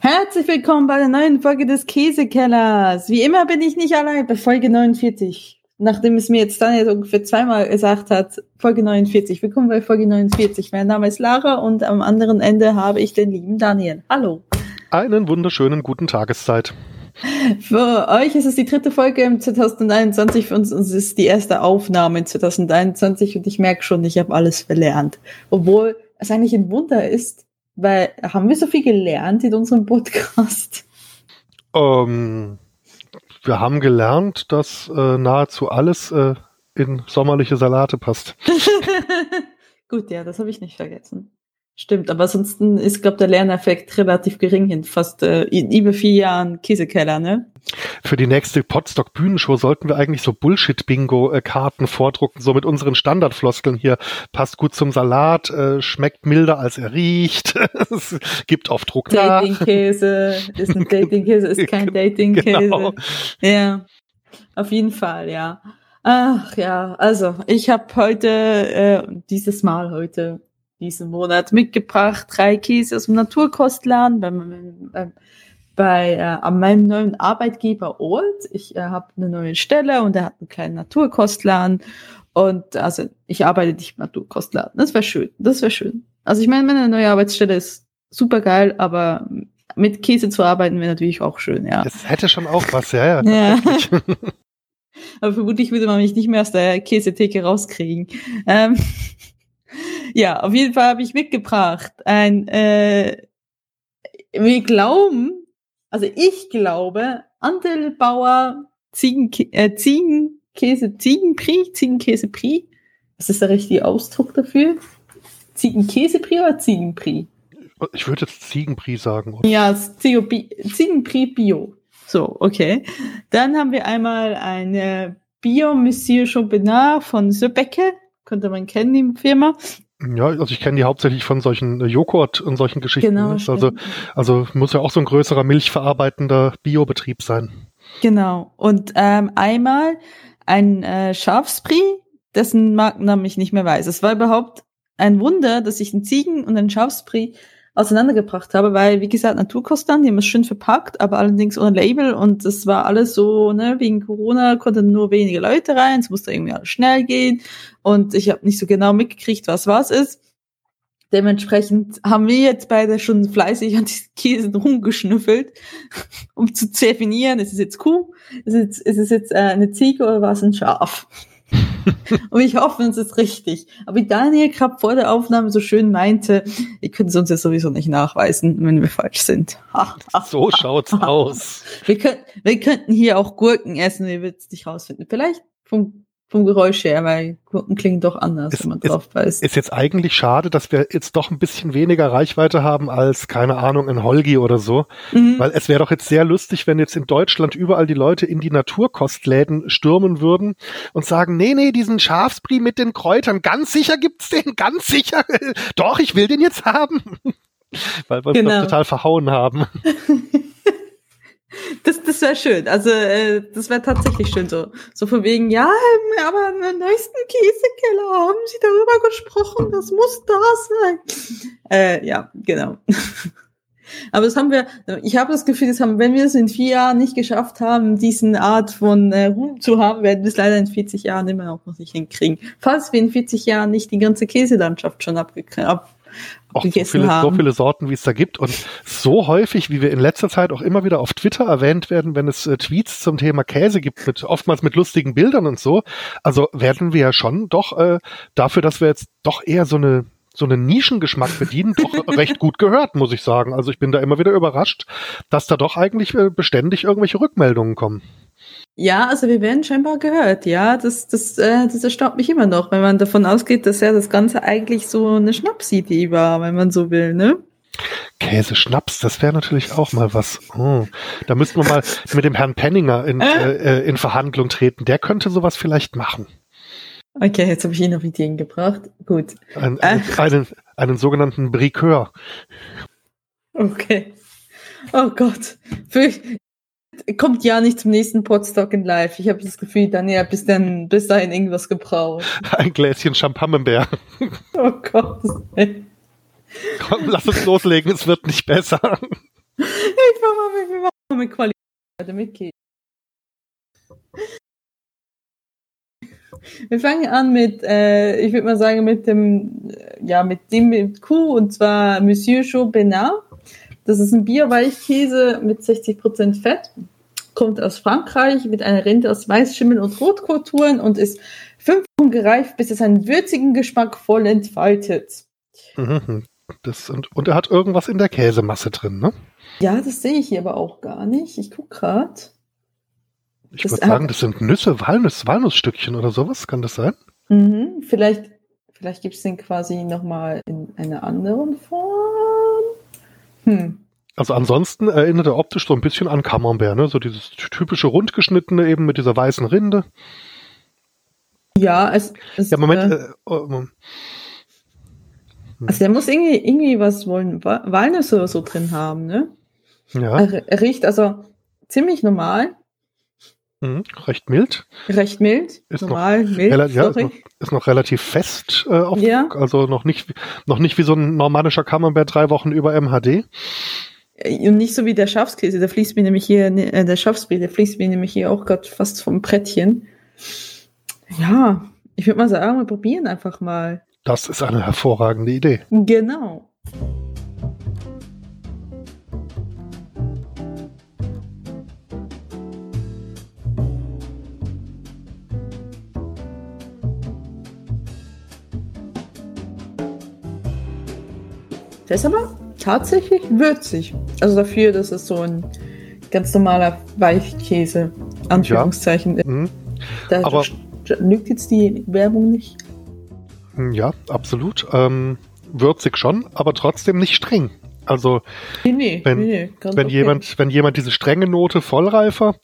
Herzlich willkommen bei der neuen Folge des Käsekellers. Wie immer bin ich nicht allein bei Folge 49. Nachdem es mir jetzt Daniel ungefähr zweimal gesagt hat, Folge 49. Willkommen bei Folge 49. Mein Name ist Lara und am anderen Ende habe ich den lieben Daniel. Hallo. Einen wunderschönen guten Tageszeit. Für euch ist es die dritte Folge im 2021, für uns ist es die erste Aufnahme in 2021 und ich merke schon, ich habe alles verlernt. Obwohl es eigentlich ein Wunder ist, weil haben wir so viel gelernt in unserem Podcast? Ähm, wir haben gelernt, dass äh, nahezu alles äh, in sommerliche Salate passt. Gut, ja, das habe ich nicht vergessen. Stimmt, aber ansonsten ist, glaube der Lerneffekt relativ gering in fast äh, in über vier Jahren Käsekeller, ne? Für die nächste Podstock Bühnenshow sollten wir eigentlich so Bullshit-Bingo-Karten vordrucken, so mit unseren Standardfloskeln hier. Passt gut zum Salat, äh, schmeckt milder als er riecht, es gibt auf Druck Dating-Käse, ist ein Dating-Käse, ist kein Dating-Käse. Genau. Ja, auf jeden Fall, ja. Ach ja, also ich habe heute, äh, dieses Mal heute diesen Monat mitgebracht. Drei Käse aus dem Naturkostladen bei, bei äh, an meinem neuen Arbeitgeber Old. Ich äh, habe eine neue Stelle und er hat einen kleinen Naturkostladen. Und also ich arbeite nicht im Naturkostladen. Das wäre schön. Das wäre schön. Also ich meine, meine neue Arbeitsstelle ist super geil, aber mit Käse zu arbeiten wäre natürlich auch schön, ja. Es hätte schon auch was, ja, ja. ja. aber vermutlich würde man mich nicht mehr aus der Käsetheke rauskriegen. Ähm, ja, auf jeden Fall habe ich mitgebracht ein, äh, wir glauben, also ich glaube, Antelbauer Ziegen, äh, Ziegenkäse, Ziegenpri, Ziegenkäsepri. Was ist der richtige Ausdruck dafür? Ziegenkäsepri oder Ziegenpri? Ich würde jetzt Ziegenpri sagen. Oder? Ja, Ziegenpri Bio. So, okay. Dann haben wir einmal eine Bio Monsieur Champignon von Söbecke. Könnte man kennen, die Firma. Ja, also ich kenne die hauptsächlich von solchen äh, Joghurt und solchen Geschichten. Genau, also, also muss ja auch so ein größerer milchverarbeitender Biobetrieb sein. Genau. Und ähm, einmal ein äh, Schafspri, dessen Markennamen ich nicht mehr weiß. Es war überhaupt ein Wunder, dass ich einen Ziegen und einen Schafspri auseinandergebracht habe, weil, wie gesagt, Naturkostern, die haben es schön verpackt, aber allerdings ohne Label und das war alles so, ne, wegen Corona konnten nur wenige Leute rein, es musste irgendwie alles schnell gehen und ich habe nicht so genau mitgekriegt, was was ist. Dementsprechend haben wir jetzt beide schon fleißig an diesen Käsen rumgeschnüffelt, um zu definieren, ist es jetzt Kuh, ist es ist es jetzt äh, eine Ziege oder was ein Schaf? und ich hoffe, es ist richtig. Aber wie Daniel gerade vor der Aufnahme so schön meinte, ihr könnt es uns ja sowieso nicht nachweisen, wenn wir falsch sind. so schaut's aus. Wir, könnt, wir könnten hier auch Gurken essen, ihr würdet es nicht rausfinden. Vielleicht vom vom Geräusch her, weil Gurken klingen doch anders, ist, wenn man drauf beißt. Ist jetzt eigentlich schade, dass wir jetzt doch ein bisschen weniger Reichweite haben als, keine Ahnung, in Holgi oder so. Mhm. Weil es wäre doch jetzt sehr lustig, wenn jetzt in Deutschland überall die Leute in die Naturkostläden stürmen würden und sagen, nee, nee, diesen Schafsbrie mit den Kräutern, ganz sicher gibt's den, ganz sicher. doch, ich will den jetzt haben. weil wir genau. uns total verhauen haben. Das, das wäre schön. Also äh, das wäre tatsächlich schön so. So von wegen, ja, ähm, aber im neuesten Käsekeller haben sie darüber gesprochen, das muss da sein. Äh, ja, genau. aber das haben wir, ich habe das Gefühl, das haben, wenn wir es in vier Jahren nicht geschafft haben, diesen Art von äh, Ruhm zu haben, werden wir es leider in 40 Jahren immer noch nicht hinkriegen. Falls wir in 40 Jahren nicht die ganze Käselandschaft schon abgekriegt ab auch so viele, haben. so viele Sorten, wie es da gibt und so häufig, wie wir in letzter Zeit auch immer wieder auf Twitter erwähnt werden, wenn es äh, Tweets zum Thema Käse gibt, mit, oftmals mit lustigen Bildern und so. Also werden wir ja schon doch äh, dafür, dass wir jetzt doch eher so eine so einen Nischengeschmack bedienen, doch recht gut gehört, muss ich sagen. Also ich bin da immer wieder überrascht, dass da doch eigentlich äh, beständig irgendwelche Rückmeldungen kommen. Ja, also wir werden scheinbar gehört, ja. Das, das, äh, das erstaunt mich immer noch, wenn man davon ausgeht, dass ja das Ganze eigentlich so eine Schnapsidee war, wenn man so will, ne? Käse Schnaps, das wäre natürlich auch mal was. Oh, da müssten wir mal mit dem Herrn Penninger in, äh, äh in Verhandlung treten. Der könnte sowas vielleicht machen. Okay, jetzt habe ich ihn auf Ideen gebracht. Gut. Ein, äh. einen, einen sogenannten Briqueur. Okay. Oh Gott. Für, kommt ja nicht zum nächsten Podstock in Live. Ich habe das Gefühl, Daniel bis, dann, bis dahin irgendwas gebraucht. Ein Gläschen Champagnebeer. Oh Gott. Komm, lass uns loslegen, es wird nicht besser. Ich mach mal mal mit Qualität mit Käse. Wir fangen an mit, äh, ich würde mal sagen, mit dem, ja, mit dem mit Kuh, und zwar Monsieur Chaubenard. Das ist ein Bierweichkäse mit 60% Fett, kommt aus Frankreich mit einer Rinde aus Weißschimmel und Rotkulturen und ist fünf Wochen gereift, bis es einen würzigen Geschmack voll entfaltet. Mhm. Das, und, und er hat irgendwas in der Käsemasse drin, ne? Ja, das sehe ich hier aber auch gar nicht. Ich guck gerade. Ich würde sagen, das sind Nüsse, Walnuss, Walnussstückchen oder sowas, kann das sein? Mhm, vielleicht vielleicht gibt es den quasi nochmal in einer anderen Form. Hm. Also ansonsten erinnert er optisch so ein bisschen an Camembert, ne? So dieses typische rundgeschnittene eben mit dieser weißen Rinde. Ja, es, es Ja, Moment. Äh, äh, oh, hm. also der muss irgendwie, irgendwie was wollen, Walnüsse oder so drin haben, ne? Ja. Er, er riecht also ziemlich normal. Mhm, recht mild. Recht mild. Ist normal, noch, mild. Ja, ist noch, ist, noch, relativ fest äh, auf, ja. also noch nicht, noch nicht wie so ein normannischer Camembert drei Wochen über MHD. Äh, und nicht so wie der Schafskäse, der fließt mir nämlich hier, äh, der Schafsbrie, der fließt mir nämlich hier auch gerade fast vom Brettchen. Ja, ich würde mal sagen, wir probieren einfach mal. Das ist eine hervorragende Idee. Genau. Der ist aber tatsächlich würzig. Also dafür, dass es so ein ganz normaler Weichkäse, Anführungszeichen, ja. Mhm. Da aber lügt jetzt die Werbung nicht. Hm, ja, absolut. Ähm, würzig schon, aber trotzdem nicht streng. Also nee, nee, wenn, nee, wenn okay. jemand, wenn jemand diese strenge Note vollreifer,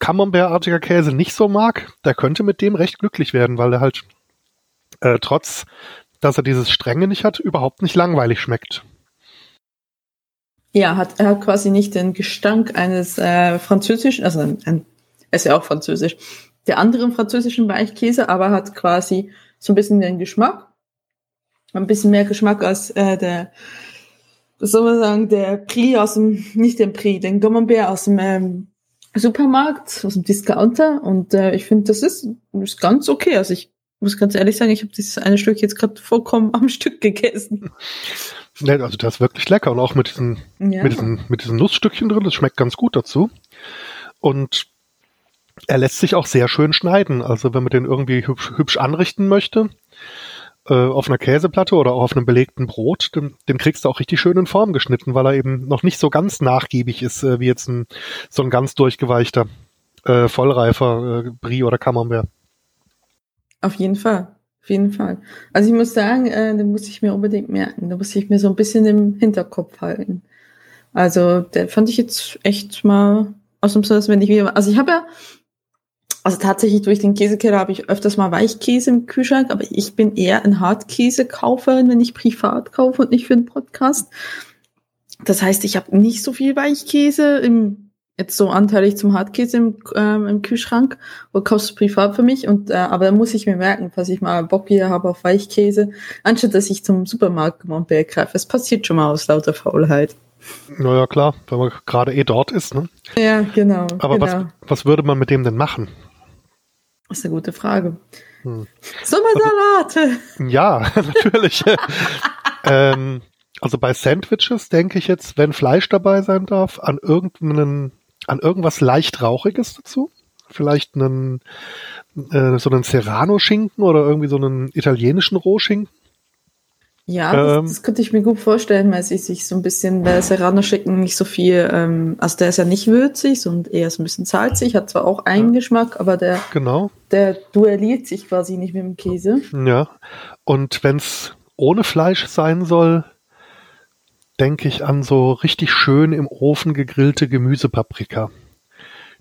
Camembert-artiger Käse nicht so mag, der könnte mit dem recht glücklich werden, weil er halt äh, trotz dass er dieses Strenge nicht hat, überhaupt nicht langweilig schmeckt. Ja, hat, er hat quasi nicht den Gestank eines äh, französischen, also ein, ein, er ist ja auch französisch, der anderen französischen Weichkäse, aber hat quasi so ein bisschen den Geschmack, ein bisschen mehr Geschmack als äh, der, was soll man sagen, der Prix aus dem, nicht den Prix, den Camembert aus dem ähm, Supermarkt, aus dem Discounter und äh, ich finde, das ist, ist ganz okay. Also ich muss ganz ehrlich sagen, ich habe dieses eine Stück jetzt gerade vollkommen am Stück gegessen. Also das ist wirklich lecker und auch mit diesen, ja. mit diesen, mit diesen Nussstückchen drin, das schmeckt ganz gut dazu. Und er lässt sich auch sehr schön schneiden. Also wenn man den irgendwie hübsch, hübsch anrichten möchte, äh, auf einer Käseplatte oder auch auf einem belegten Brot, den, den, kriegst du auch richtig schön in Form geschnitten, weil er eben noch nicht so ganz nachgiebig ist, äh, wie jetzt ein, so ein ganz durchgeweichter, äh, vollreifer äh, Brie oder Camembert. Auf jeden Fall. Auf jeden Fall. Also ich muss sagen, äh, den muss ich mir unbedingt merken. Da muss ich mir so ein bisschen im Hinterkopf halten. Also, der fand ich jetzt echt mal ausnahmsweise, wenn ich wieder. Also ich habe ja, also tatsächlich durch den Käsekeller habe ich öfters mal Weichkäse im Kühlschrank, aber ich bin eher ein Hartkäsekauferin, wenn ich privat kaufe und nicht für einen Podcast. Das heißt, ich habe nicht so viel Weichkäse im jetzt so anteilig zum Hartkäse im, ähm, im Kühlschrank oder kaufst du privat für mich und äh, aber da muss ich mir merken, falls ich mal Bock wieder habe auf Weichkäse, anstatt dass ich zum Supermarkt Montbert greife. Es passiert schon mal aus lauter Faulheit. Naja, klar, wenn man gerade eh dort ist, ne? Ja, genau. Aber genau. Was, was würde man mit dem denn machen? Das ist eine gute Frage. Hm. Sommersalate! Also, ja, natürlich. ähm, also bei Sandwiches denke ich jetzt, wenn Fleisch dabei sein darf, an irgendeinen an irgendwas leicht Rauchiges dazu? Vielleicht einen, äh, so einen Serrano-Schinken oder irgendwie so einen italienischen Rohschinken? Ja, das, ähm, das, könnte ich mir gut vorstellen, weil sie sich so ein bisschen, der Serrano-Schinken nicht so viel, ähm, also der ist ja nicht würzig und eher so ein bisschen salzig, hat zwar auch einen ja. Geschmack, aber der, genau. der duelliert sich quasi nicht mit dem Käse. Ja, und wenn es ohne Fleisch sein soll, denke ich an so richtig schön im Ofen gegrillte Gemüsepaprika,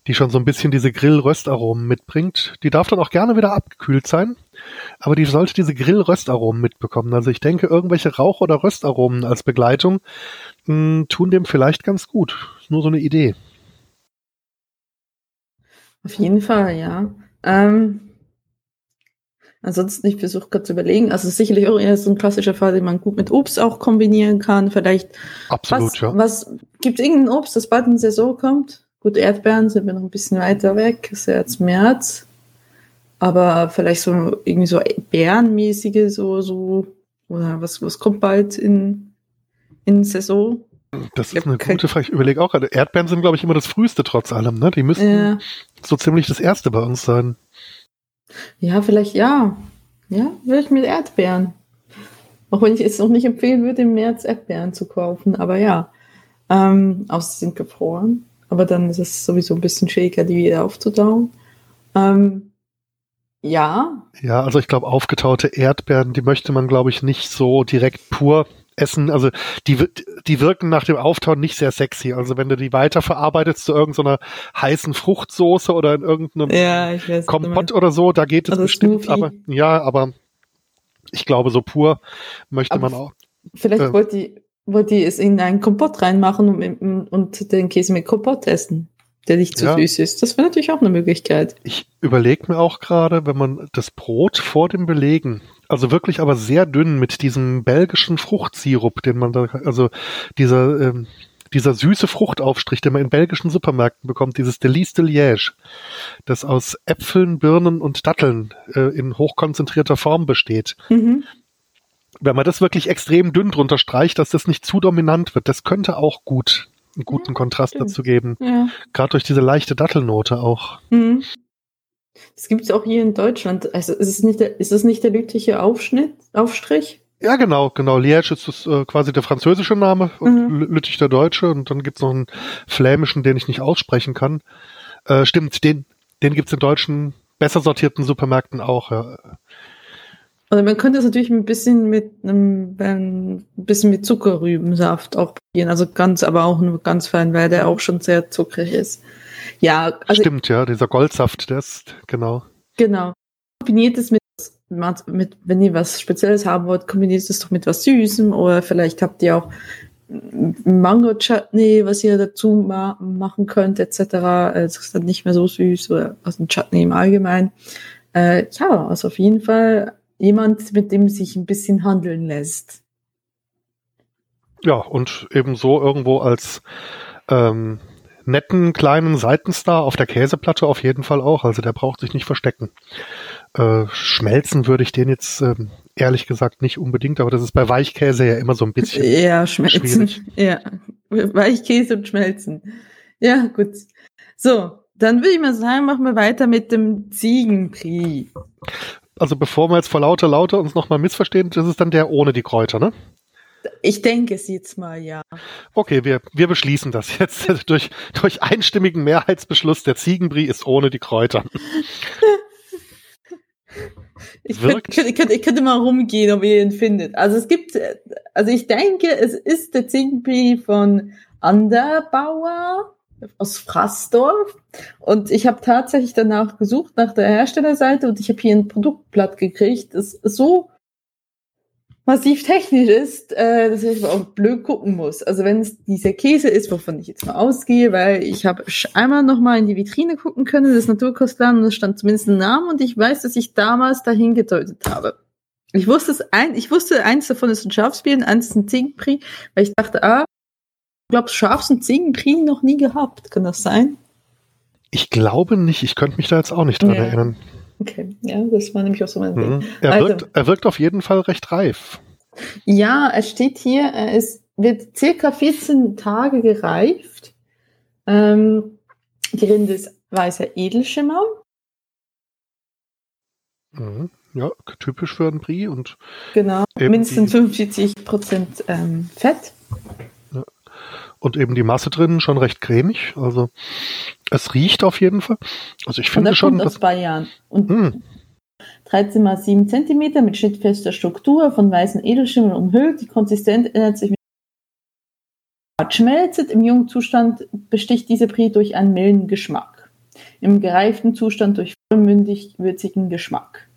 die schon so ein bisschen diese Grill-Röstaromen mitbringt. Die darf dann auch gerne wieder abgekühlt sein, aber die sollte diese Grill-Röstaromen mitbekommen. Also ich denke, irgendwelche Rauch- oder Röstaromen als Begleitung mh, hm, tun dem vielleicht ganz gut. Ist nur so eine Idee. Auf jeden Fall, ja. Ähm, Ansonsten, ich versuche gerade zu überlegen, also sicherlich auch eher so ein klassischer Fall, den man gut mit Obst auch kombinieren kann. Vielleicht. Absolut, was, ja. Was, gibt es irgendein Obst, das bald in Saison kommt? Gut, Erdbeeren sind wir noch ein bisschen weiter weg, ist ja jetzt März. Aber vielleicht so irgendwie so Bärenmäßige, so, so, oder was, was kommt bald in, in Saison? Das ist eine gute Frage. Ich überlege auch gerade. Erdbeeren sind, glaube ich, immer das früheste trotz allem, ne? Die müssten ja. so ziemlich das erste bei uns sein. Ja, vielleicht ja. Ja, würde ich mit Erdbeeren. Auch wenn ich es noch nicht empfehlen würde, im März Erdbeeren zu kaufen, aber ja. Ähm, außer sie sind gefroren. Aber dann ist es sowieso ein bisschen schwieriger, die wieder aufzutauen. Ähm, ja. Ja, also ich glaube, aufgetaute Erdbeeren, die möchte man, glaube ich, nicht so direkt pur essen. Also die, die wirken nach dem Auftauen nicht sehr sexy. Also wenn du die weiterverarbeitest zu irgendeiner heißen Fruchtsoße oder in irgendeinem ja, weiß, Kompott oder so, da geht es also bestimmt. Smoothie. Aber ja, aber ich glaube, so pur möchte aber man auch. Vielleicht äh, wollte die, wollte die es in einen Kompott reinmachen und, und den Käse mit Kompott essen der nicht zu ja. süß ist. Das wäre natürlich auch eine Möglichkeit. Ich überlege mir auch gerade, wenn man das Brot vor dem Belegen also wirklich aber sehr dünn mit diesem belgischen Fruchtsirup, den man da, also dieser, ähm, dieser süße Fruchtaufstrich, den man in belgischen Supermärkten bekommt, dieses Delice de Liège, das aus Äpfeln, Birnen und Datteln äh, in hochkonzentrierter Form besteht. Mhm. Wenn man das wirklich extrem dünn drunter streicht, dass das nicht zu dominant wird, das könnte auch gut einen guten Kontrast stimmt. dazu geben. Ja. Gerade durch diese leichte Dattelnote auch. Mhm. Das gibt es auch hier in Deutschland. Also ist es nicht der, ist es nicht der lüttliche Aufschnitt, Aufstrich? Ja, genau, genau. Liège ist das, äh, quasi der französische Name und mhm. Lüttich der deutsche. Und dann gibt's noch einen flämischen, den ich nicht aussprechen kann. Äh, stimmt, den, den gibt's in deutschen, besser sortierten Supermärkten auch. Ja. Also man könnte es natürlich ein bisschen mit einem ein bisschen mit Zuckerrübensaft auch probieren. Also ganz, aber auch nur ganz fein, weil der auch schon sehr zuckrig ist. Ja, also stimmt, ja, dieser Goldsaft, der ist genau. Genau. Kombiniert es mit, mit, wenn ihr was Spezielles haben wollt, kombiniert es doch mit was Süßem oder vielleicht habt ihr auch Mango Chutney, was ihr dazu ma machen könnt, etc. Es ist dann nicht mehr so süß oder aus dem Chutney im Allgemeinen. Äh, ja, also auf jeden Fall jemand, mit dem sich ein bisschen handeln lässt. Ja, und ebenso irgendwo als ähm, netten kleinen Seitenstar auf der Käseplatte auf jeden Fall auch. Also der braucht sich nicht verstecken. Äh, schmelzen würde ich den jetzt äh, ehrlich gesagt nicht unbedingt, aber das ist bei Weichkäse ja immer so ein bisschen. Ja, schmelzen. Schwierig. Ja, Weichkäse und schmelzen. Ja, gut. So, dann würde ich mal sagen, machen wir weiter mit dem Ziegenprix. Also bevor wir jetzt vor lauter lauter uns nochmal missverstehen, das ist dann der ohne die Kräuter, ne? Ich denke es jetzt mal, ja. Okay, wir, wir beschließen das jetzt durch, durch einstimmigen Mehrheitsbeschluss. Der Ziegenbrie ist ohne die Kräuter. Ich könnte, ich, könnte, ich könnte mal rumgehen, ob ihr ihn findet. Also es gibt, also ich denke, es ist der Ziegenbrie von Anderbauer aus Frassdorf. Und ich habe tatsächlich danach gesucht, nach der Herstellerseite, und ich habe hier ein Produktblatt gekriegt, das so massiv technisch ist, äh, dass ich auch blöd gucken muss. Also wenn es dieser Käse ist, wovon ich jetzt mal ausgehe, weil ich habe einmal noch mal in die Vitrine gucken können des Naturkostladen und es stand zumindest ein Name und ich weiß, dass ich damals dahin gedeutet habe. Ich wusste es ein, ich wusste eins davon ist ein Schafsbier und eins ist ein Ziegenprix, weil ich dachte, ah, glaube, Schafs- und Ziegenprix noch nie gehabt. Kann das sein? Ich glaube nicht. Ich könnte mich da jetzt auch nicht dran ja. erinnern. Okay, ja, das war nämlich auch so mein mhm. Er, also, wirkt, er wirkt auf jeden Fall recht reif. Ja, es steht hier, es wird circa 14 Tage gereift. Ähm, die Rinde ist weißer Edelschimmer. Mhm. Ja, typisch für ein Brie und genau mindestens 45 Prozent ähm, Fett. Und eben die Masse drin schon recht cremig. Also es riecht auf jeden Fall. Also ich finde schon. Kommt aus Bayern. Und mh. Hm. 13 mal 7 cm mit schnittfester Struktur, von weißen Edelschimmel umhüllt. Die Konsistenz ändert sich mit schmelzet. Im jungen Zustand besticht diese Brie durch einen milden Geschmack. Im gereiften Zustand durch vollmündig würzigen Geschmack.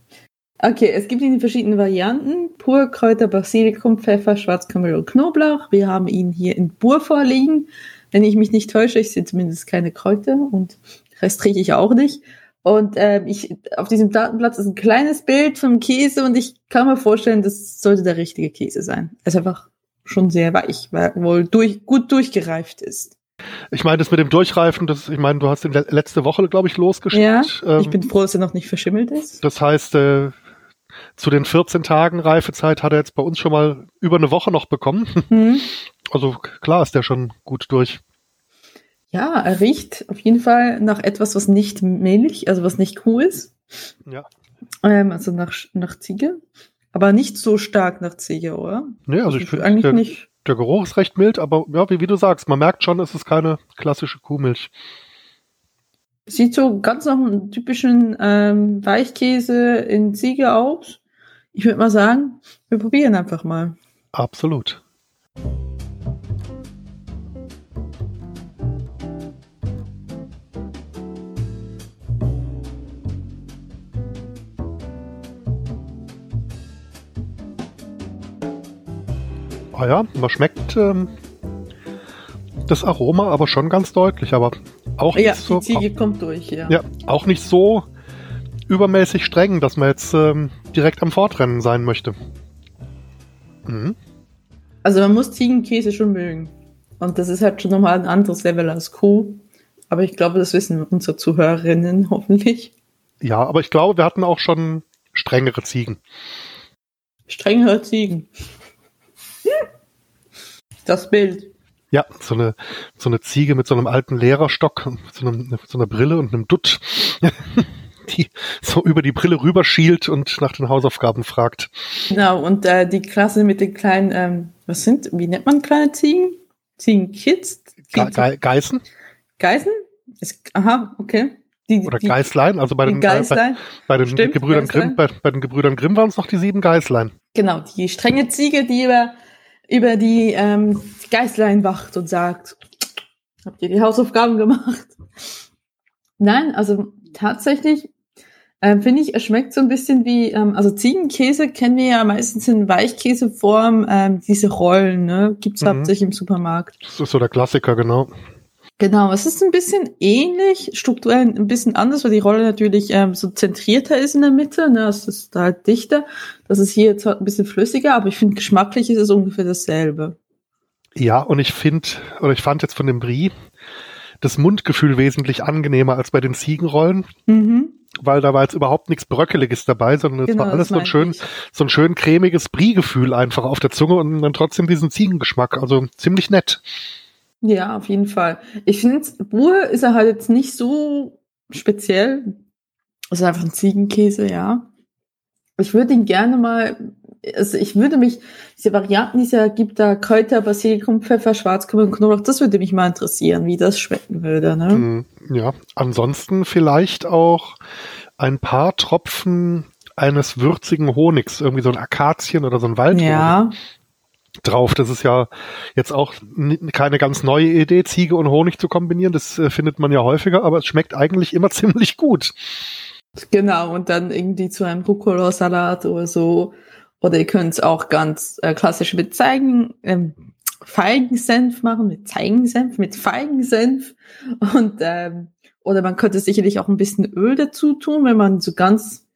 Okay, es gibt ihn in verschiedenen Varianten. Purkräuter, Basilikum, Pfeffer, Schwarzkümmel und Knoblauch. Wir haben ihn hier in Bur vorliegen. Wenn ich mich nicht täusche, ich sehe zumindest keine Kräuter und Rest trinke ich auch nicht. Und ähm, ich auf diesem Datenblatt ist ein kleines Bild vom Käse und ich kann mir vorstellen, das sollte der richtige Käse sein. Er ist einfach schon sehr weich, weil wohl durch, gut durchgereift ist. Ich meine, das mit dem Durchreifen, das, ich meine, du hast ihn letzte Woche, glaube ich, losgeschickt. Ja, ähm, ich bin froh, dass er noch nicht verschimmelt ist. Das heißt, äh, zu den 14 Tagen Reifezeit hat er jetzt bei uns schon mal über eine Woche noch bekommen. Mhm. Also klar ist der schon gut durch. Ja, er riecht auf jeden Fall nach etwas, was nicht Milch, also was nicht Kuh ist. Ja. Ähm, also nach, nach Ziege. Aber nicht so stark nach Ziege, oder? Nee, also ich finde eigentlich der, nicht. Der Geruch ist recht mild, aber ja, wie, wie du sagst, man merkt schon, es ist keine klassische Kuhmilch. Sieht so ganz nach einem typischen ähm, Weichkäse in Ziege aus. Ich würde mal sagen, wir probieren einfach mal. Absolut. Ah ja, man schmeckt ähm, das Aroma aber schon ganz deutlich, aber auch nicht ja, so. Die Ziege auch, kommt durch, ja. Ja, auch nicht so übermäßig streng, dass man jetzt ähm, direkt am Fortrennen sein möchte. Mhm. Also man muss Ziegenkäse schon mögen. Und das ist halt schon nochmal ein anderes Level als Kuh. Aber ich glaube, das wissen unsere Zuhörerinnen hoffentlich. Ja, aber ich glaube, wir hatten auch schon strengere Ziegen. Strengere Ziegen. Das Bild. Ja, so eine, so eine Ziege mit so einem alten Lehrerstock, so, einem, so einer Brille und einem Dutt, die so über die Brille rüberschielt und nach den Hausaufgaben fragt. Genau, und äh, die Klasse mit den kleinen, ähm, was sind, wie nennt man kleine Ziegen? Ziegenkids? Ge Ge Geißen? Geißen? Ist, aha, okay. Die, Oder die, Geißlein, also bei den, äh, bei, bei, den Stimmt, Gebrüdern Grimm, bei, bei, den Gebrüdern Grimm waren es noch die sieben Geißlein. Genau, die strenge Ziege, die über über die ähm, Geißlein wacht und sagt, habt ihr die Hausaufgaben gemacht? Nein, also tatsächlich ähm, finde ich, es schmeckt so ein bisschen wie, ähm, also Ziegenkäse kennen wir ja meistens in Weichkäseform, ähm, diese Rollen, ne? Gibt's mhm. hauptsächlich im Supermarkt. Das ist so der Klassiker, genau. Genau, es ist ein bisschen ähnlich, strukturell ein bisschen anders, weil die Rolle natürlich ähm, so zentrierter ist in der Mitte, ne? es ist halt dichter. Das ist hier jetzt halt ein bisschen flüssiger, aber ich finde, geschmacklich ist es ungefähr dasselbe. Ja, und ich finde, oder ich fand jetzt von dem Brie das Mundgefühl wesentlich angenehmer als bei den Ziegenrollen. Mhm. Weil da war jetzt überhaupt nichts Bröckeliges dabei, sondern es genau, war alles so ein schön, so ein schön cremiges Brie-Gefühl einfach auf der Zunge und dann trotzdem diesen Ziegengeschmack. Also ziemlich nett. Ja, auf jeden Fall. Ich finde, Ruhe ist er halt jetzt nicht so speziell. Es ist einfach ein Ziegenkäse, ja. Ich würde ihn gerne mal, also ich würde mich, diese Varianten, die es ja gibt, da Kräuter, Basilikum, Pfeffer, Schwarzkümmel und Knoblauch, das würde mich mal interessieren, wie das schmecken würde, ne? Hm, ja, ansonsten vielleicht auch ein paar Tropfen eines würzigen Honigs, irgendwie so ein Akazien oder so ein Waldhonig. Ja, drauf. Das ist ja jetzt auch keine ganz neue Idee, Ziege und Honig zu kombinieren. Das äh, findet man ja häufiger, aber es schmeckt eigentlich immer ziemlich gut. Genau, und dann irgendwie zu einem Rucola-Salat oder so. Oder ihr könnt es auch ganz äh, klassisch mit Zeigen, ähm, Feigensenf machen, mit Zeigensenf, mit Feigensenf. Und ähm, oder man könnte sicherlich auch ein bisschen Öl dazu tun, wenn man so ganz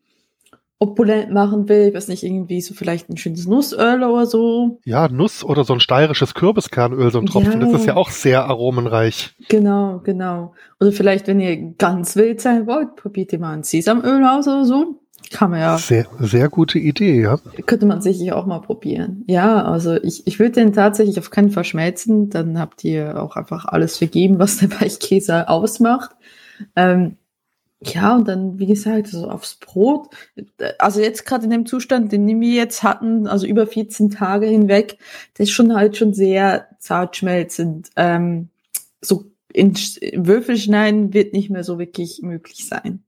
opulent machen will, ich weiß nicht, irgendwie so vielleicht ein schönes Nussöl oder so. Ja, Nuss oder so ein steirisches Kürbiskernöl, so ein Tropfen, ja. das ist ja auch sehr aromenreich. Genau, genau. Oder vielleicht, wenn ihr ganz wild sein wollt, probiert ihr mal ein Sesamöl aus oder so. Kann man ja. Sehr, sehr gute Idee, ja. Könnte man sicherlich auch mal probieren. Ja, also ich, ich würde den tatsächlich auf keinen Fall schmelzen, dann habt ihr auch einfach alles vergeben, was der Weichkäse ausmacht. Ähm, ja, und dann, wie gesagt, so aufs Brot. Also jetzt gerade in dem Zustand, den wir jetzt hatten, also über 14 Tage hinweg, das ist schon halt schon sehr zart schmelzend. Ähm, so in Würfel schneiden wird nicht mehr so wirklich möglich sein.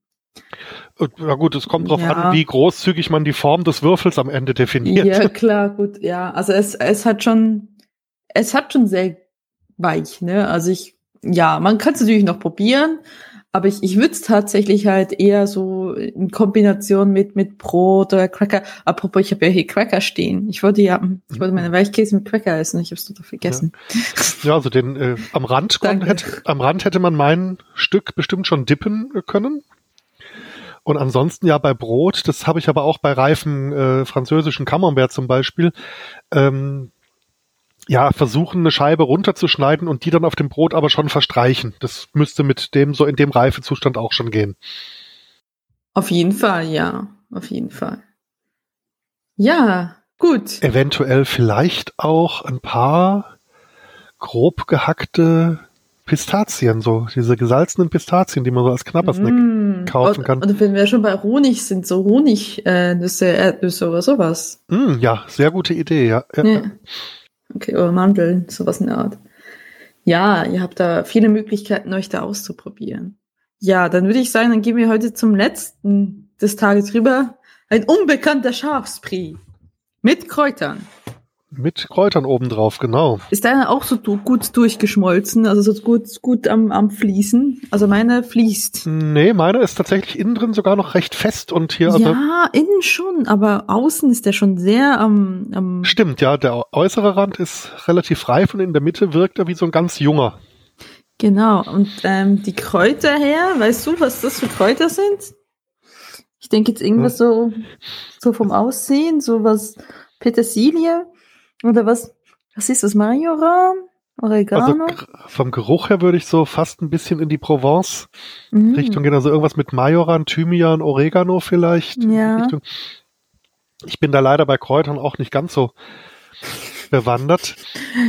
Na gut, es kommt drauf ja. an, wie großzügig man die Form des Würfels am Ende definiert. Ja, klar, gut, ja. Also es, es hat schon, es hat schon sehr weich, ne? Also ich, ja, man kann es natürlich noch probieren, aber ich, ich würde es tatsächlich halt eher so in Kombination mit, mit Brot oder Cracker. Apropos, ich habe ja hier Cracker stehen. Ich wollte ja, ich wollte meine Weichkäse mit Cracker essen. Ich habe es total vergessen. Ja, ja also den äh, am Rand hätte, am Rand hätte man mein Stück bestimmt schon dippen können. Und ansonsten ja bei Brot, das habe ich aber auch bei reifen äh, französischen Camembert zum Beispiel, ähm, ja, versuchen eine Scheibe runterzuschneiden und die dann auf dem Brot aber schon verstreichen. Das müsste mit dem so in dem Reifezustand auch schon gehen. Auf jeden Fall, ja, auf jeden Fall. Ja, gut. Eventuell vielleicht auch ein paar grob gehackte Pistazien, so diese gesalzenen Pistazien, die man so als Knappersnack mm. kaufen kann. Und, und wenn wir schon bei Honig sind, so Honignüsse, äh, Erdnüsse oder sowas. Mm, ja, sehr gute Idee, ja. ja. ja. Okay, oder Mandeln, sowas in der Art. Ja, ihr habt da viele Möglichkeiten, euch da auszuprobieren. Ja, dann würde ich sagen, dann gehen wir heute zum letzten des Tages rüber. Ein unbekannter Schafspri. Mit Kräutern. Mit Kräutern obendrauf, genau. Ist deine auch so gut durchgeschmolzen, also so gut, gut am, am Fließen? Also meine fließt. Nee, meine ist tatsächlich innen drin sogar noch recht fest und hier. Also ja, innen schon, aber außen ist der schon sehr am. am Stimmt, ja, der äußere Rand ist relativ reif und in der Mitte wirkt er wie so ein ganz junger. Genau, und ähm, die Kräuter her, weißt du, was das für Kräuter sind? Ich denke jetzt irgendwas hm. so, so vom Aussehen, so was Petersilie. Oder was? Was ist das? Majoran? Oregano? Also vom Geruch her würde ich so fast ein bisschen in die Provence-Richtung mhm. gehen. Also irgendwas mit Majoran, Thymian, Oregano vielleicht. Ja. Ich bin da leider bei Kräutern auch nicht ganz so bewandert.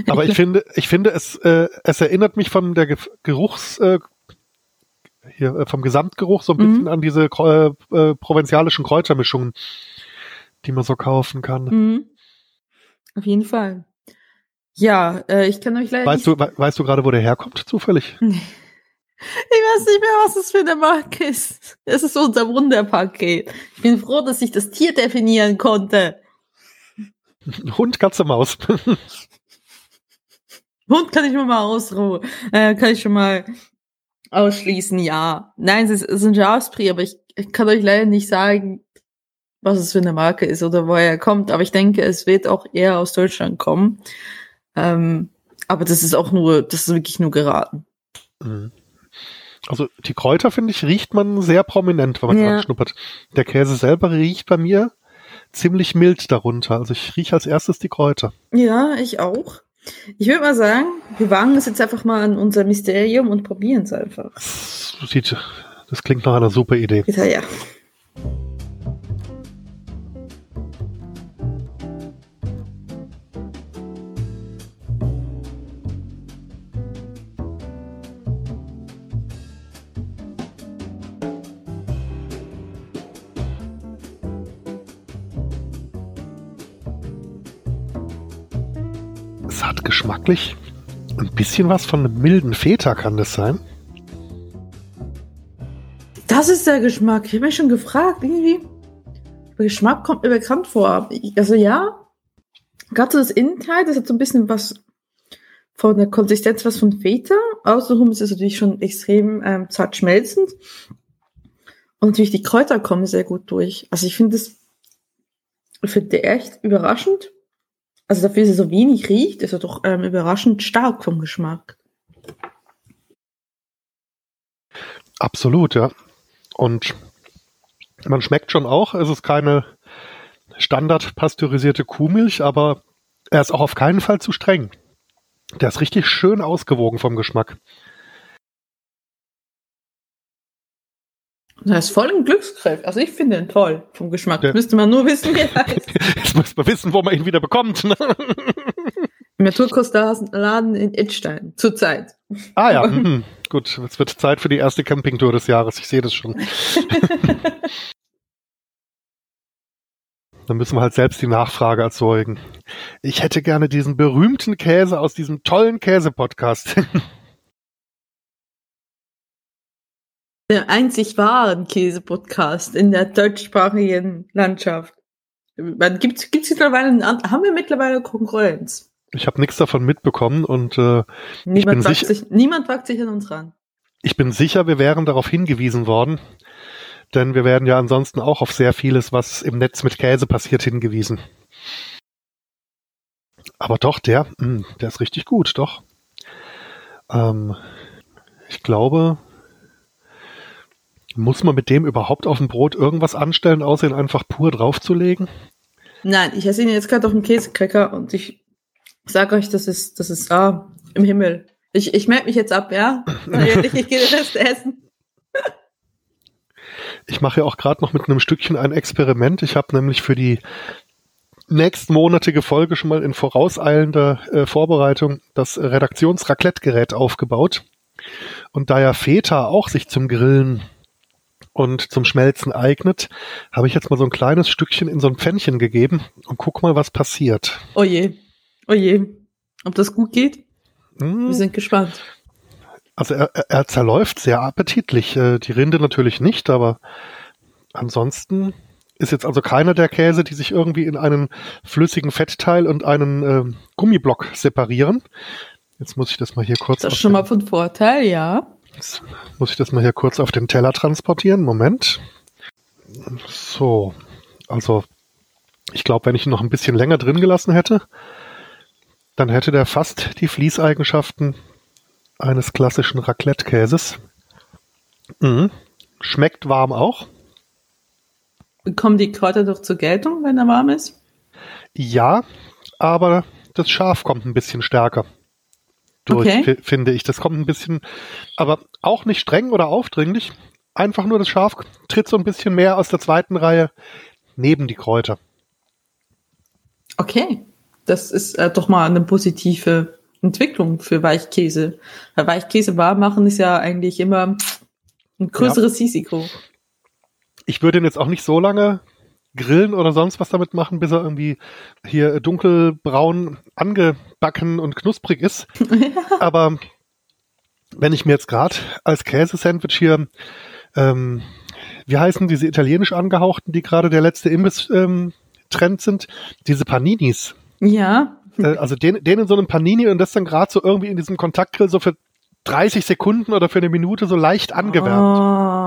Aber ich finde, ich finde, es, äh, es erinnert mich von der Geruchs, äh, hier, äh, vom Gesamtgeruch so ein mhm. bisschen an diese äh, äh, provinzialischen Kräutermischungen, die man so kaufen kann. Mhm. Auf jeden Fall. Ja, äh, ich kann euch leider. Weißt nicht... du, we weißt du gerade, wo der herkommt, zufällig? Ich weiß nicht mehr, was es für eine Marke ist. Es ist unser Wunderpaket. Ich bin froh, dass ich das Tier definieren konnte. Hund, Katze, Maus. Hund kann ich schon mal ausruhen. Äh, kann ich schon mal ausschließen, ja. Nein, es ist, es ist ein Schafspri, aber ich, ich kann euch leider nicht sagen, was es für eine Marke ist oder woher er kommt. Aber ich denke, es wird auch eher aus Deutschland kommen. Ähm, aber das ist auch nur, das ist wirklich nur geraten. Mhm. Also die Kräuter, finde ich, riecht man sehr prominent, wenn man ja. dran schnuppert. Der Käse selber riecht bei mir ziemlich mild darunter. Also ich rieche als erstes die Kräuter. Ja, ich auch. Ich würde mal sagen, wir wagen es jetzt einfach mal an unser Mysterium und probieren es einfach. Das, sieht, das klingt nach einer super Idee. Ja, ja. Geschmacklich ein bisschen was von einem milden Feta, kann das sein? Das ist der Geschmack. Ich habe mich schon gefragt, irgendwie. Der Geschmack kommt mir bekannt vor. Also ja, gerade so das Innenteil, das hat so ein bisschen was von der Konsistenz was von Feta. Außenrum ist es natürlich schon extrem ähm, zart schmelzend. Und natürlich die Kräuter kommen sehr gut durch. Also ich finde es, ich finde echt überraschend. Also dafür, dass er so wenig riecht, ist er doch ähm, überraschend stark vom Geschmack. Absolut, ja. Und man schmeckt schon auch, es ist keine standard pasteurisierte Kuhmilch, aber er ist auch auf keinen Fall zu streng. Der ist richtig schön ausgewogen vom Geschmack. Er ist voll ein Glücksgriff. Also ich finde ihn toll vom Geschmack. Ja. Müsste man nur wissen, wie er heißt. Jetzt muss man wissen, wo man ihn wieder bekommt. Ne? Im Naturkostladen in Edstein. Zurzeit. Ah ja, mhm. gut. Es wird Zeit für die erste Campingtour des Jahres. Ich sehe das schon. Dann müssen wir halt selbst die Nachfrage erzeugen. Ich hätte gerne diesen berühmten Käse aus diesem tollen Käse-Podcast. Der einzig wahren Käse-Podcast in der deutschsprachigen Landschaft. Gibt es mittlerweile, haben wir mittlerweile Konkurrenz? Ich habe nichts davon mitbekommen und äh, niemand, wagt sich, niemand wagt sich an uns ran. Ich bin sicher, wir wären darauf hingewiesen worden, denn wir werden ja ansonsten auch auf sehr vieles, was im Netz mit Käse passiert, hingewiesen. Aber doch, der, mh, hm, der ist richtig gut, doch. Ähm, ich glaube, Muss man mit dem überhaupt auf dem Brot irgendwas anstellen, außer ihn einfach pur draufzulegen? Nein, ich esse ihn jetzt gerade auf dem Käsekrecker und ich sage euch, das ist, das ist ah, im Himmel. Ich, ich melde mich jetzt ab, ja? Ehrlich, ich gehe den Rest essen. Ich mache ja auch gerade noch mit einem Stückchen ein Experiment. Ich habe nämlich für die nächstmonatige Folge schon mal in vorauseilender äh, Vorbereitung das Redaktions-Raclette-Gerät aufgebaut. Und da ja Feta auch sich zum Grillen und zum Schmelzen eignet, habe ich jetzt mal so ein kleines Stückchen in so ein Pfännchen gegeben und guck mal, was passiert. Oh je, oh je. Ob das gut geht? Hm. Wir sind gespannt. Also er, er zerläuft sehr appetitlich. Äh, die Rinde natürlich nicht, aber ansonsten ist jetzt also keiner der Käse, die sich irgendwie in einen flüssigen Fettteil und einen äh, Gummiblock separieren. Jetzt muss ich das mal hier kurz. Das ist schon mal von Vorteil, ja. Jetzt muss ich das mal hier kurz auf den Teller transportieren. Moment. So, also ich glaube, wenn ich ihn noch ein bisschen länger drin gelassen hätte, dann hätte der fast die Fließeigenschaften eines klassischen Raclette-Käses. Mhm. Schmeckt warm auch. Kommen die Kräuter doch zur Geltung, wenn er warm ist? Ja, aber das Schaf kommt ein bisschen stärker durch, okay. finde ich. Das kommt ein bisschen, aber auch nicht streng oder aufdringlich. Einfach nur das Schaf tritt so ein bisschen mehr aus der zweiten Reihe neben die Kräuter. Okay, das ist äh, doch mal eine positive Entwicklung für Weichkäse. Weil Weichkäse warm machen ist ja eigentlich immer ein größeres ja. Risiko. Ich würde ihn jetzt auch nicht so lange grillen oder sonst was damit machen, bis er irgendwie hier dunkelbraun angebacken und knusprig ist. Aber wenn ich mir jetzt gerade als Käsesandwich hier, ähm, wie heißen diese italienisch angehauchten, die gerade der letzte Imbiss-Trend ähm, sind, diese Paninis. Ja. Äh, also den, den in so einem Panini und das dann gerade so irgendwie in diesem Kontaktgrill so für 30 Sekunden oder für eine Minute so leicht angewärmt. Oh.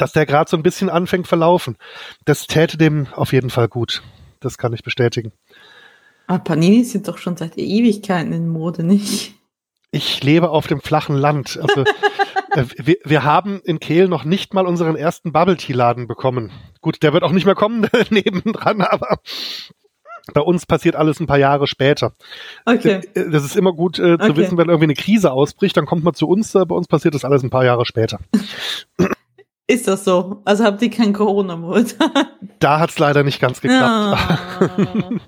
Dass der gerade so ein bisschen anfängt verlaufen. Das täte dem auf jeden Fall gut. Das kann ich bestätigen. Aber Panini sind doch schon seit Ewigkeiten in Mode, nicht? Ich lebe auf dem flachen Land. Also äh, wir, wir haben in Kehl noch nicht mal unseren ersten Bubble Tea Laden bekommen. Gut, der wird auch nicht mehr kommen nebendran, aber bei uns passiert alles ein paar Jahre später. Okay. Äh, das ist immer gut äh, zu okay. wissen, wenn irgendwie eine Krise ausbricht, dann kommt man zu uns. Äh, bei uns passiert das alles ein paar Jahre später. Ist das so? Also habt ihr kein Corona-Mode? da hat's leider nicht ganz geklappt. Ah,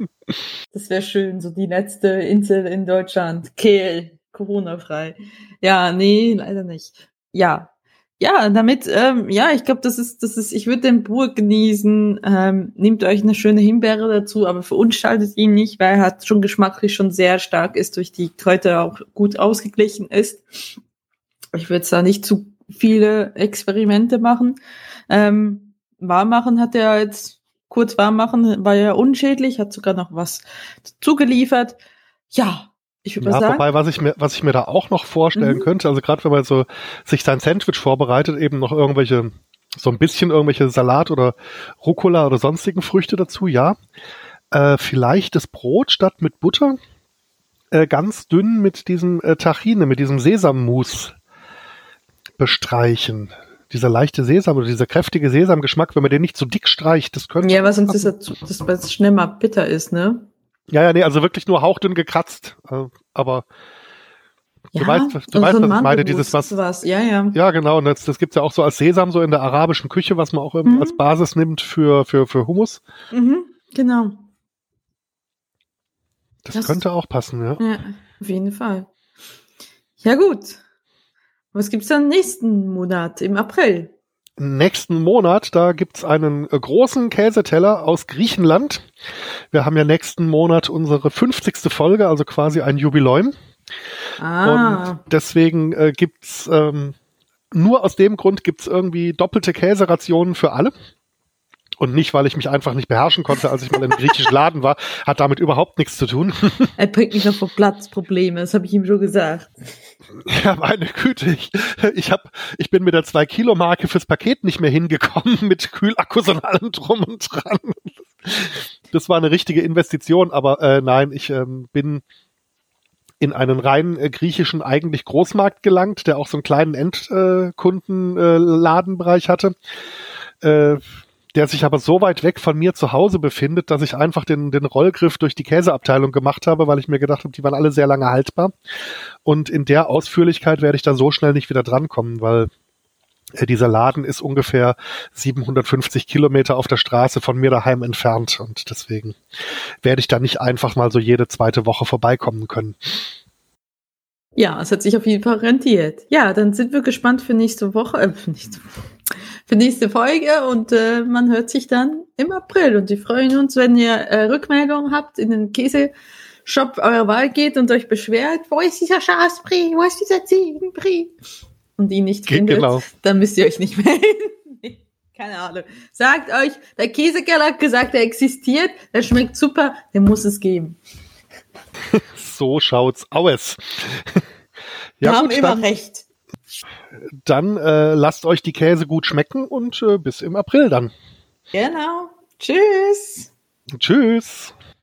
das wäre schön, so die letzte Insel in Deutschland. Kehl, Corona-frei. Ja, nee, leider nicht. Ja, ja, damit, ähm, ja, ich glaube, das ist, das ist, ich würde den Burg genießen. Ähm, nehmt euch eine schöne Himbeere dazu, aber für uns schaltet ihn nicht, weil er hat schon geschmacklich schon sehr stark ist, durch die Kräuter auch gut ausgeglichen ist. Ich würde da nicht zu viele Experimente machen. Ähm, warm machen hat er jetzt, kurz warm machen, war ja unschädlich, hat sogar noch was zugeliefert. Ja, ich würde ja, sagen. Wobei, was ich mir, was ich mir da auch noch vorstellen mhm. könnte, also gerade wenn man so sich sein Sandwich vorbereitet, eben noch irgendwelche, so ein bisschen irgendwelche Salat oder Rucola oder sonstigen Früchte dazu, ja. Äh, vielleicht das Brot statt mit Butter äh, ganz dünn mit diesem äh, Tachine, mit diesem Sesammus bestreichen. Dieser leichte Sesam oder dieser kräftige Sesamgeschmack, wenn man den nicht zu dick streicht, das könnte. Ja, was sonst ist das, das, das schnell mal bitter ist, ne? Ja, ja, nee, also wirklich nur hauchdünn gekratzt. Äh, aber ja, du weißt, du weißt, was ich meine, dieses was, was. Ja, ja. Ja, genau. Und das, das gibt's ja auch so als Sesam so in der arabischen Küche, was man auch mhm. als Basis nimmt für für für Hummus. Mhm, genau. Das, das könnte auch passen, ja. Ja, auf jeden Fall. Ja gut. Was gibt's dann nächsten Monat im April? nächsten Monat, da gibt's einen großen Käseteller aus Griechenland. Wir haben ja nächsten Monat unsere 50. Folge, also quasi ein Jubiläum. Ah. Und deswegen äh, gibt's ähm, nur aus dem Grund gibt's irgendwie doppelte Käserationen für alle. Und nicht, weil ich mich einfach nicht beherrschen konnte, als ich mal im griechischen Laden war. Hat damit überhaupt nichts zu tun. Er bringt mich noch vor Platzprobleme, das habe ich ihm schon gesagt. Ja, meine Güte, ich, ich, hab, ich bin mit der 2-Kilo-Marke fürs Paket nicht mehr hingekommen, mit Kühlakkus und allem drum und dran. Das war eine richtige Investition, aber äh, nein, ich ähm, bin in einen rein äh, griechischen eigentlich Großmarkt gelangt, der auch so einen kleinen Endkundenladenbereich äh, hatte. Äh, der sich aber so weit weg von mir zu Hause befindet, dass ich einfach den, den Rollgriff durch die Käseabteilung gemacht habe, weil ich mir gedacht habe, die waren alle sehr lange haltbar. Und in der Ausführlichkeit werde ich da so schnell nicht wieder drankommen, weil äh, dieser Laden ist ungefähr 750 Kilometer auf der Straße von mir daheim entfernt und deswegen werde ich da nicht einfach mal so jede zweite Woche vorbeikommen können. Ja, es hat sich auf jeden Fall rentiert. Ja, dann sind wir gespannt für nächste Woche, äh, für nächste, für nächste Folge und äh, man hört sich dann im April und wir freuen uns, wenn ihr äh, Rückmeldungen habt in den Käseshop eurer Wahl geht und euch beschwert, wo ist dieser Schafsbrie, wo ist dieser Ziegenbrie? und ihn nicht Geht findet, genau. dann müsst ihr euch nicht melden. Keine Ahnung. Sagt euch, der Käsekeller hat gesagt, er existiert, der schmeckt super, den muss es geben. so schaut's aus. ja, Wir haben immer dann, recht. Dann äh, lasst euch die Käse gut schmecken und äh, bis im April dann. Genau. Tschüss. Tschüss.